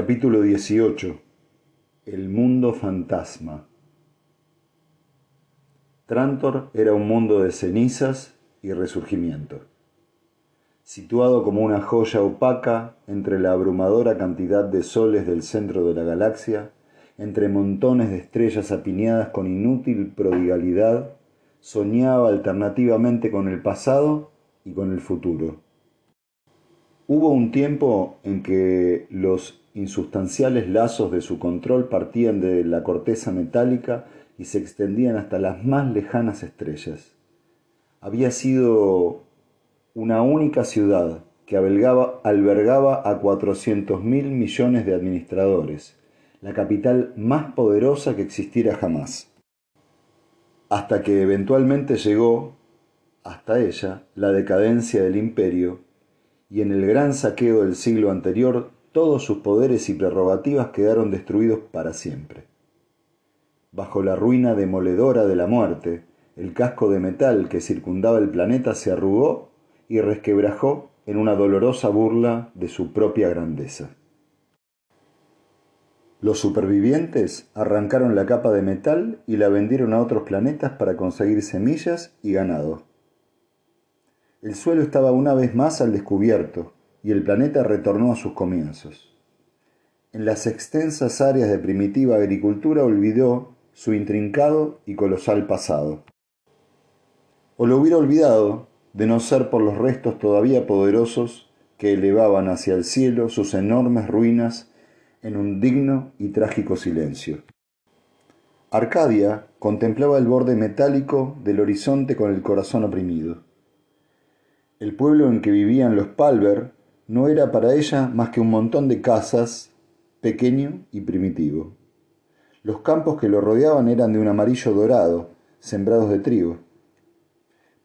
Capítulo 18 El mundo fantasma Trantor era un mundo de cenizas y resurgimiento. Situado como una joya opaca entre la abrumadora cantidad de soles del centro de la galaxia, entre montones de estrellas apiñadas con inútil prodigalidad, soñaba alternativamente con el pasado y con el futuro. Hubo un tiempo en que los insustanciales lazos de su control partían de la corteza metálica y se extendían hasta las más lejanas estrellas. Había sido una única ciudad que albergaba, albergaba a 400 mil millones de administradores, la capital más poderosa que existiera jamás. Hasta que eventualmente llegó, hasta ella, la decadencia del imperio, y en el gran saqueo del siglo anterior todos sus poderes y prerrogativas quedaron destruidos para siempre. Bajo la ruina demoledora de la muerte, el casco de metal que circundaba el planeta se arrugó y resquebrajó en una dolorosa burla de su propia grandeza. Los supervivientes arrancaron la capa de metal y la vendieron a otros planetas para conseguir semillas y ganado. El suelo estaba una vez más al descubierto y el planeta retornó a sus comienzos. En las extensas áreas de primitiva agricultura olvidó su intrincado y colosal pasado. O lo hubiera olvidado de no ser por los restos todavía poderosos que elevaban hacia el cielo sus enormes ruinas en un digno y trágico silencio. Arcadia contemplaba el borde metálico del horizonte con el corazón oprimido. El pueblo en que vivían los Palver no era para ella más que un montón de casas, pequeño y primitivo. Los campos que lo rodeaban eran de un amarillo dorado, sembrados de trigo.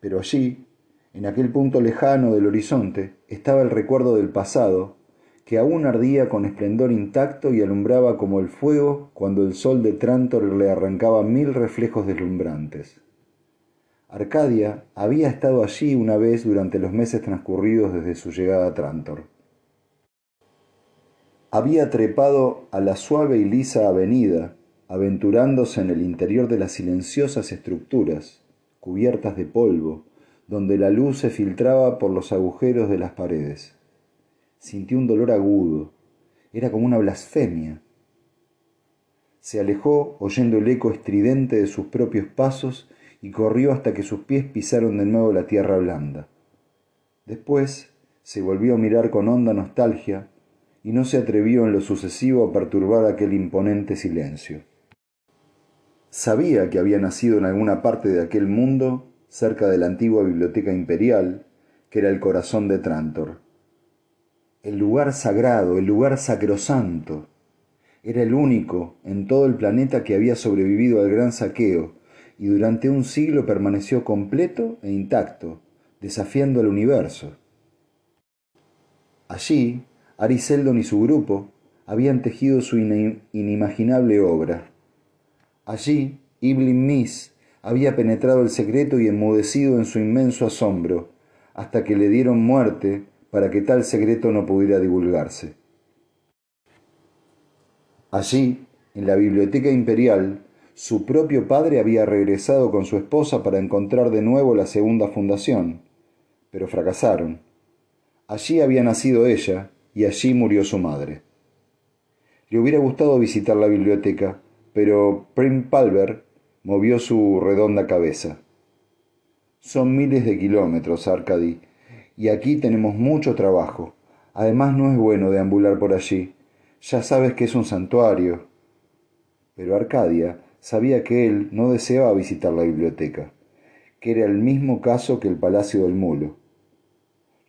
Pero allí, en aquel punto lejano del horizonte, estaba el recuerdo del pasado, que aún ardía con esplendor intacto y alumbraba como el fuego cuando el sol de Trantor le arrancaba mil reflejos deslumbrantes. Arcadia había estado allí una vez durante los meses transcurridos desde su llegada a Trantor. Había trepado a la suave y lisa avenida, aventurándose en el interior de las silenciosas estructuras, cubiertas de polvo, donde la luz se filtraba por los agujeros de las paredes. Sintió un dolor agudo, era como una blasfemia. Se alejó oyendo el eco estridente de sus propios pasos y corrió hasta que sus pies pisaron de nuevo la tierra blanda. Después se volvió a mirar con honda nostalgia y no se atrevió en lo sucesivo a perturbar aquel imponente silencio. Sabía que había nacido en alguna parte de aquel mundo, cerca de la antigua biblioteca imperial, que era el corazón de Trantor. El lugar sagrado, el lugar sacrosanto. Era el único en todo el planeta que había sobrevivido al gran saqueo, y durante un siglo permaneció completo e intacto, desafiando al universo. Allí, Ariseldon y su grupo habían tejido su inimaginable obra. Allí, Iblin Mis había penetrado el secreto y enmudecido en su inmenso asombro, hasta que le dieron muerte para que tal secreto no pudiera divulgarse. Allí, en la biblioteca imperial, su propio padre había regresado con su esposa para encontrar de nuevo la segunda fundación, pero fracasaron. Allí había nacido ella y allí murió su madre. Le hubiera gustado visitar la biblioteca, pero Prim Palver movió su redonda cabeza. Son miles de kilómetros, Arcady, y aquí tenemos mucho trabajo. Además no es bueno deambular por allí. Ya sabes que es un santuario. Pero Arcadia sabía que él no deseaba visitar la biblioteca, que era el mismo caso que el Palacio del Mulo.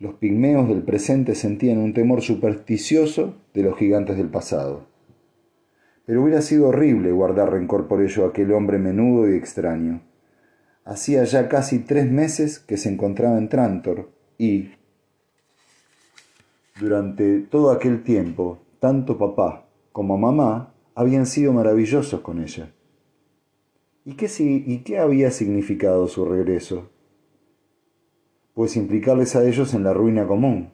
Los pigmeos del presente sentían un temor supersticioso de los gigantes del pasado. Pero hubiera sido horrible guardar rencor por ello a aquel hombre menudo y extraño. Hacía ya casi tres meses que se encontraba en Trantor y, durante todo aquel tiempo, tanto papá como mamá habían sido maravillosos con ella. ¿Y qué, ¿Y qué había significado su regreso? Pues implicarles a ellos en la ruina común.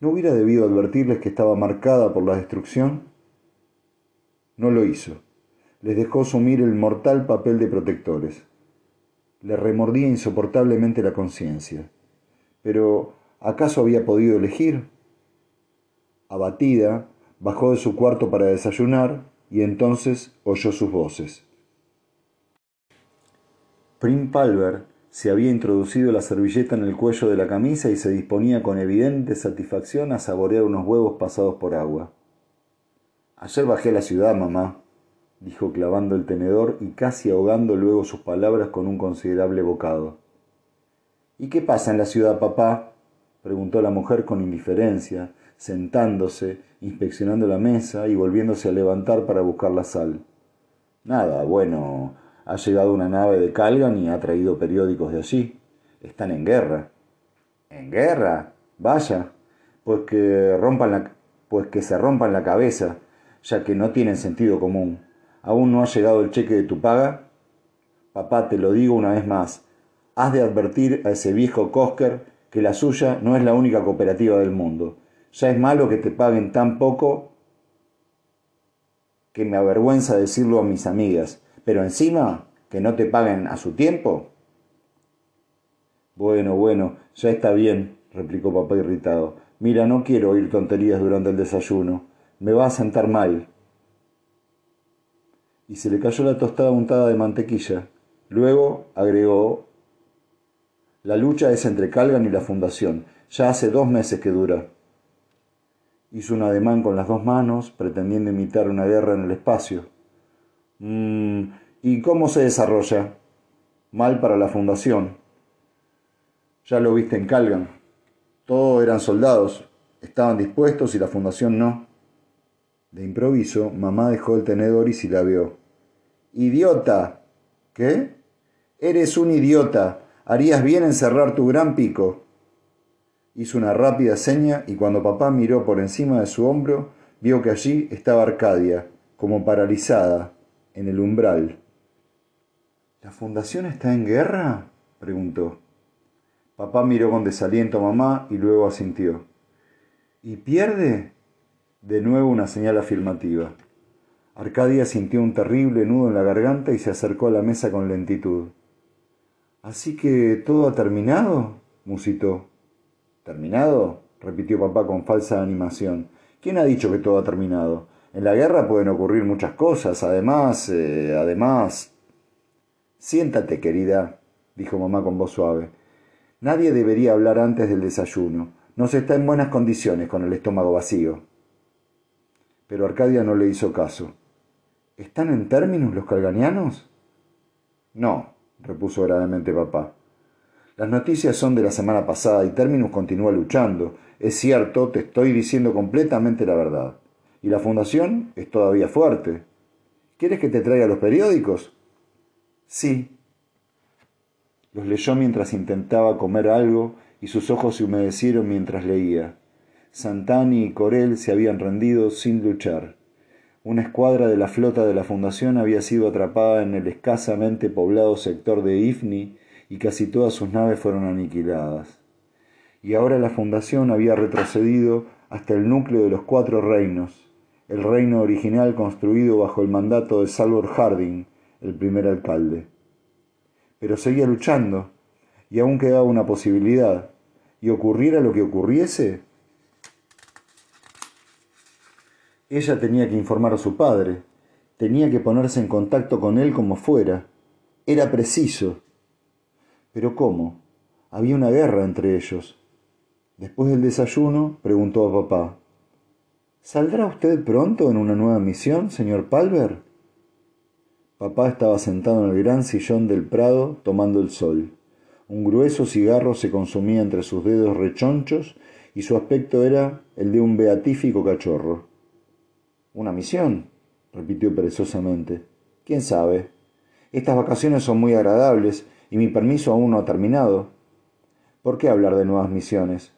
¿No hubiera debido advertirles que estaba marcada por la destrucción? No lo hizo. Les dejó sumir el mortal papel de protectores. Le remordía insoportablemente la conciencia. Pero, ¿acaso había podido elegir? Abatida, bajó de su cuarto para desayunar y entonces oyó sus voces. Prim Palver se había introducido la servilleta en el cuello de la camisa y se disponía con evidente satisfacción a saborear unos huevos pasados por agua. Ayer bajé a la ciudad, mamá, dijo clavando el tenedor y casi ahogando luego sus palabras con un considerable bocado. ¿Y qué pasa en la ciudad, papá? preguntó la mujer con indiferencia, sentándose, inspeccionando la mesa y volviéndose a levantar para buscar la sal. Nada, bueno, ha llegado una nave de Calgan y ha traído periódicos de allí. Están en guerra. ¿En guerra? Vaya. Pues que rompan la, pues que se rompan la cabeza, ya que no tienen sentido común. ¿Aún no ha llegado el cheque de tu paga? Papá, te lo digo una vez más. Has de advertir a ese viejo Kosker que la suya no es la única cooperativa del mundo. Ya es malo que te paguen tan poco que me avergüenza decirlo a mis amigas pero encima que no te paguen a su tiempo. Bueno, bueno, ya está bien, replicó papá irritado. Mira, no quiero oír tonterías durante el desayuno. Me va a sentar mal. Y se le cayó la tostada untada de mantequilla. Luego agregó La lucha es entre Calgan y la Fundación. Ya hace dos meses que dura. Hizo un ademán con las dos manos, pretendiendo imitar una guerra en el espacio. Mm, ¿Y cómo se desarrolla? Mal para la fundación. Ya lo viste en Calgan. Todos eran soldados, estaban dispuestos y la fundación no. De improviso, mamá dejó el tenedor y se la vio. ¡Idiota! ¿Qué? Eres un idiota. Harías bien en cerrar tu gran pico. Hizo una rápida seña y cuando papá miró por encima de su hombro, vio que allí estaba Arcadia, como paralizada, en el umbral. ¿La fundación está en guerra? preguntó. Papá miró con desaliento a mamá y luego asintió. ¿Y pierde? De nuevo una señal afirmativa. Arcadia sintió un terrible nudo en la garganta y se acercó a la mesa con lentitud. ¿Así que todo ha terminado? musitó. ¿Terminado? repitió papá con falsa animación. ¿Quién ha dicho que todo ha terminado? En la guerra pueden ocurrir muchas cosas. Además, eh, además... Siéntate, querida, dijo mamá con voz suave. Nadie debería hablar antes del desayuno. No se está en buenas condiciones con el estómago vacío. Pero Arcadia no le hizo caso. ¿Están en términos los calganianos? No, repuso gravemente papá. Las noticias son de la semana pasada y Terminus continúa luchando. Es cierto, te estoy diciendo completamente la verdad. Y la fundación es todavía fuerte. ¿Quieres que te traiga los periódicos? Sí. Los leyó mientras intentaba comer algo y sus ojos se humedecieron mientras leía. Santani y Corel se habían rendido sin luchar. Una escuadra de la flota de la Fundación había sido atrapada en el escasamente poblado sector de Ifni y casi todas sus naves fueron aniquiladas. Y ahora la Fundación había retrocedido hasta el núcleo de los cuatro reinos, el reino original construido bajo el mandato de Salvor Harding, el primer alcalde. Pero seguía luchando, y aún quedaba una posibilidad, y ocurriera lo que ocurriese, ella tenía que informar a su padre, tenía que ponerse en contacto con él como fuera, era preciso. Pero ¿cómo? Había una guerra entre ellos. Después del desayuno, preguntó a papá. ¿Saldrá usted pronto en una nueva misión, señor Palver? Papá estaba sentado en el gran sillón del prado tomando el sol. Un grueso cigarro se consumía entre sus dedos rechonchos y su aspecto era el de un beatífico cachorro. ¿Una misión? repitió perezosamente. ¿Quién sabe? Estas vacaciones son muy agradables y mi permiso aún no ha terminado. ¿Por qué hablar de nuevas misiones?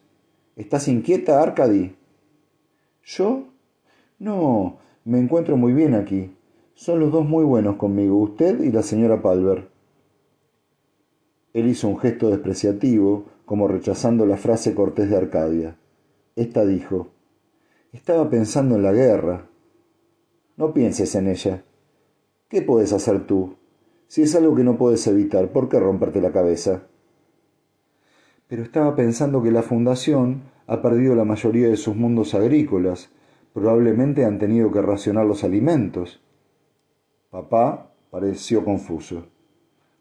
¿Estás inquieta, Arcady? ¿Yo? No, me encuentro muy bien aquí. Son los dos muy buenos conmigo, usted y la señora Palver. Él hizo un gesto despreciativo, como rechazando la frase cortés de Arcadia. Esta dijo, Estaba pensando en la guerra. No pienses en ella. ¿Qué puedes hacer tú? Si es algo que no puedes evitar, ¿por qué romperte la cabeza? Pero estaba pensando que la Fundación ha perdido la mayoría de sus mundos agrícolas. Probablemente han tenido que racionar los alimentos. Papá pareció confuso.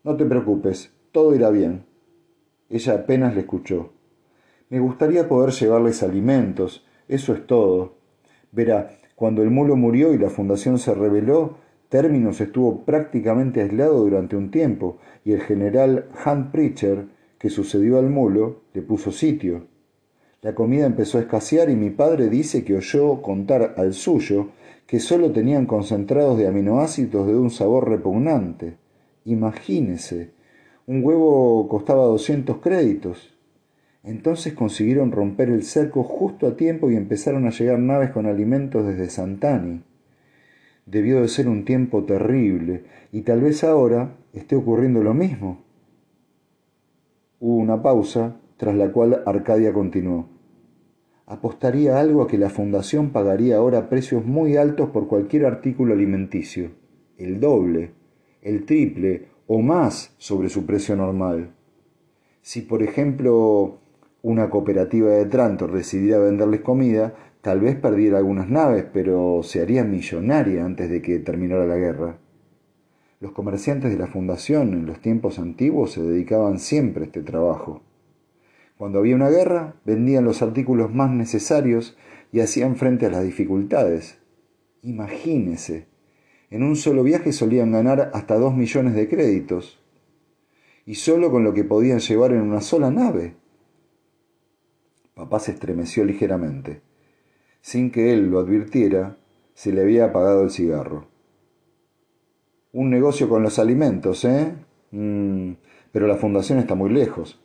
No te preocupes, todo irá bien. Ella apenas le escuchó. Me gustaría poder llevarles alimentos, eso es todo. Verá, cuando el mulo murió y la fundación se rebeló, Terminus estuvo prácticamente aislado durante un tiempo y el general Hunt Preacher, que sucedió al mulo, le puso sitio. La comida empezó a escasear y mi padre dice que oyó contar al suyo que solo tenían concentrados de aminoácidos de un sabor repugnante. Imagínese, un huevo costaba 200 créditos. Entonces consiguieron romper el cerco justo a tiempo y empezaron a llegar naves con alimentos desde Santani. Debió de ser un tiempo terrible y tal vez ahora esté ocurriendo lo mismo. Hubo una pausa, tras la cual Arcadia continuó. Apostaría algo a que la Fundación pagaría ahora precios muy altos por cualquier artículo alimenticio, el doble, el triple o más sobre su precio normal. Si, por ejemplo, una cooperativa de Trantor decidiera venderles comida, tal vez perdiera algunas naves, pero se haría millonaria antes de que terminara la guerra. Los comerciantes de la fundación en los tiempos antiguos se dedicaban siempre a este trabajo. Cuando había una guerra, vendían los artículos más necesarios y hacían frente a las dificultades. Imagínese, en un solo viaje solían ganar hasta dos millones de créditos, y solo con lo que podían llevar en una sola nave. Papá se estremeció ligeramente. Sin que él lo advirtiera, se le había apagado el cigarro. Un negocio con los alimentos, ¿eh? Mm, pero la fundación está muy lejos.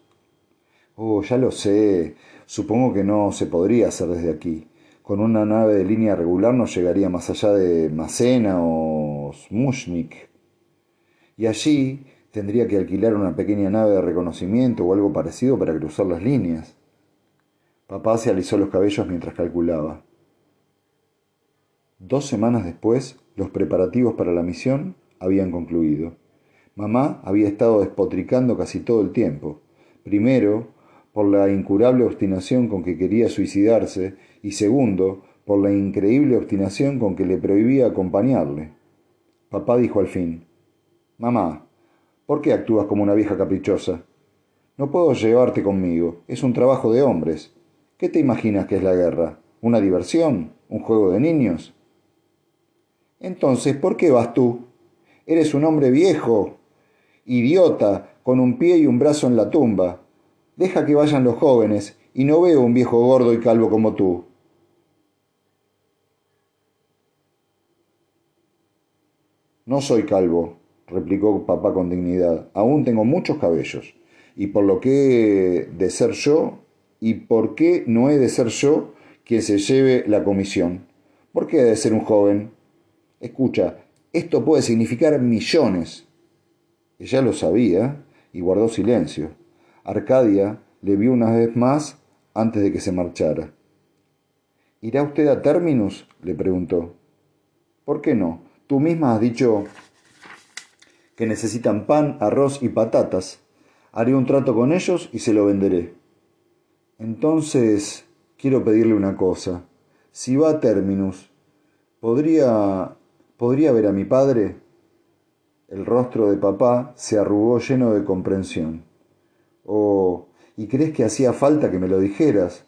Oh, ya lo sé. Supongo que no se podría hacer desde aquí. Con una nave de línea regular no llegaría más allá de Macena o Smushnik. Y allí tendría que alquilar una pequeña nave de reconocimiento o algo parecido para cruzar las líneas. Papá se alisó los cabellos mientras calculaba. Dos semanas después, los preparativos para la misión habían concluido. Mamá había estado despotricando casi todo el tiempo. Primero, por la incurable obstinación con que quería suicidarse, y segundo, por la increíble obstinación con que le prohibía acompañarle. Papá dijo al fin, Mamá, ¿por qué actúas como una vieja caprichosa? No puedo llevarte conmigo, es un trabajo de hombres. ¿Qué te imaginas que es la guerra? ¿Una diversión? ¿Un juego de niños? Entonces, ¿por qué vas tú? Eres un hombre viejo, idiota, con un pie y un brazo en la tumba. Deja que vayan los jóvenes, y no veo un viejo gordo y calvo como tú. No soy calvo, replicó papá con dignidad. Aún tengo muchos cabellos. Y por lo que de ser yo, ¿Y por qué no he de ser yo quien se lleve la comisión? ¿Por qué he de ser un joven? Escucha, esto puede significar millones. Ella lo sabía y guardó silencio. Arcadia le vio una vez más antes de que se marchara. ¿Irá usted a Terminus? le preguntó. ¿Por qué no? Tú misma has dicho que necesitan pan, arroz y patatas. Haré un trato con ellos y se lo venderé. Entonces, quiero pedirle una cosa. Si va a Terminus, ¿podría, ¿podría ver a mi padre? El rostro de papá se arrugó lleno de comprensión. Oh, ¿y crees que hacía falta que me lo dijeras?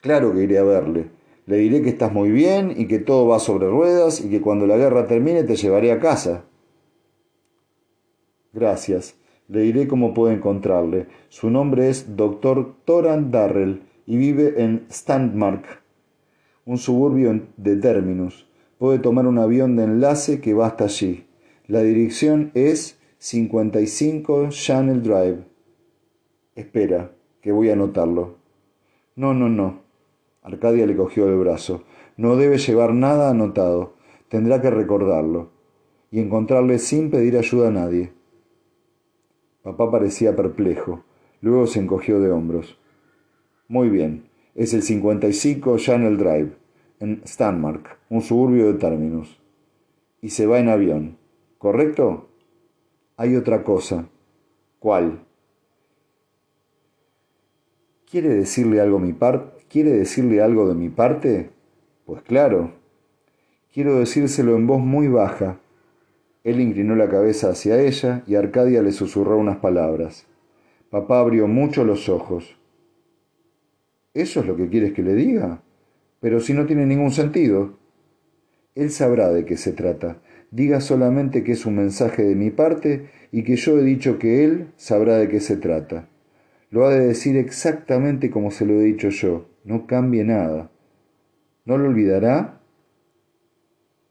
Claro que iré a verle. Le diré que estás muy bien y que todo va sobre ruedas y que cuando la guerra termine te llevaré a casa. Gracias. Le diré cómo puedo encontrarle. Su nombre es Dr. Toran Darrell y vive en Standmark, un suburbio de Terminus. Puede tomar un avión de enlace que va hasta allí. La dirección es 55 Channel Drive. Espera, que voy a anotarlo. No, no, no. Arcadia le cogió el brazo. No debe llevar nada anotado. Tendrá que recordarlo. Y encontrarle sin pedir ayuda a nadie. Papá parecía perplejo. Luego se encogió de hombros. Muy bien. Es el 55 Channel Drive, en Stanmark, un suburbio de Terminus. Y se va en avión, ¿correcto? Hay otra cosa. ¿Cuál? ¿Quiere decirle algo mi parte? ¿Quiere decirle algo de mi parte? Pues claro. Quiero decírselo en voz muy baja. Él inclinó la cabeza hacia ella y Arcadia le susurró unas palabras. Papá abrió mucho los ojos. ¿Eso es lo que quieres que le diga? Pero si no tiene ningún sentido. Él sabrá de qué se trata. Diga solamente que es un mensaje de mi parte y que yo he dicho que él sabrá de qué se trata. Lo ha de decir exactamente como se lo he dicho yo. No cambie nada. ¿No lo olvidará?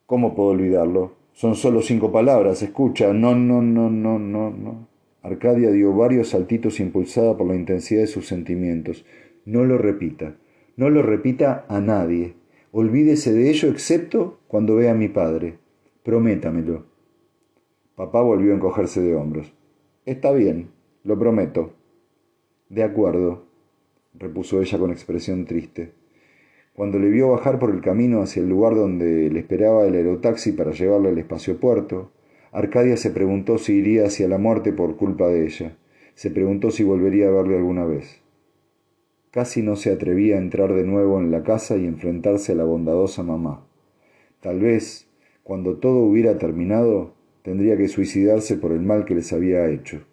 ¿Cómo puedo olvidarlo? Son solo cinco palabras. Escucha. No, no, no, no, no, no. Arcadia dio varios saltitos impulsada por la intensidad de sus sentimientos. No lo repita. No lo repita a nadie. Olvídese de ello excepto cuando vea a mi padre. Prométamelo. Papá volvió a encogerse de hombros. Está bien, lo prometo. De acuerdo, repuso ella con expresión triste. Cuando le vio bajar por el camino hacia el lugar donde le esperaba el aerotaxi para llevarle al espaciopuerto, Arcadia se preguntó si iría hacia la muerte por culpa de ella. Se preguntó si volvería a verle alguna vez. Casi no se atrevía a entrar de nuevo en la casa y enfrentarse a la bondadosa mamá. Tal vez, cuando todo hubiera terminado, tendría que suicidarse por el mal que les había hecho.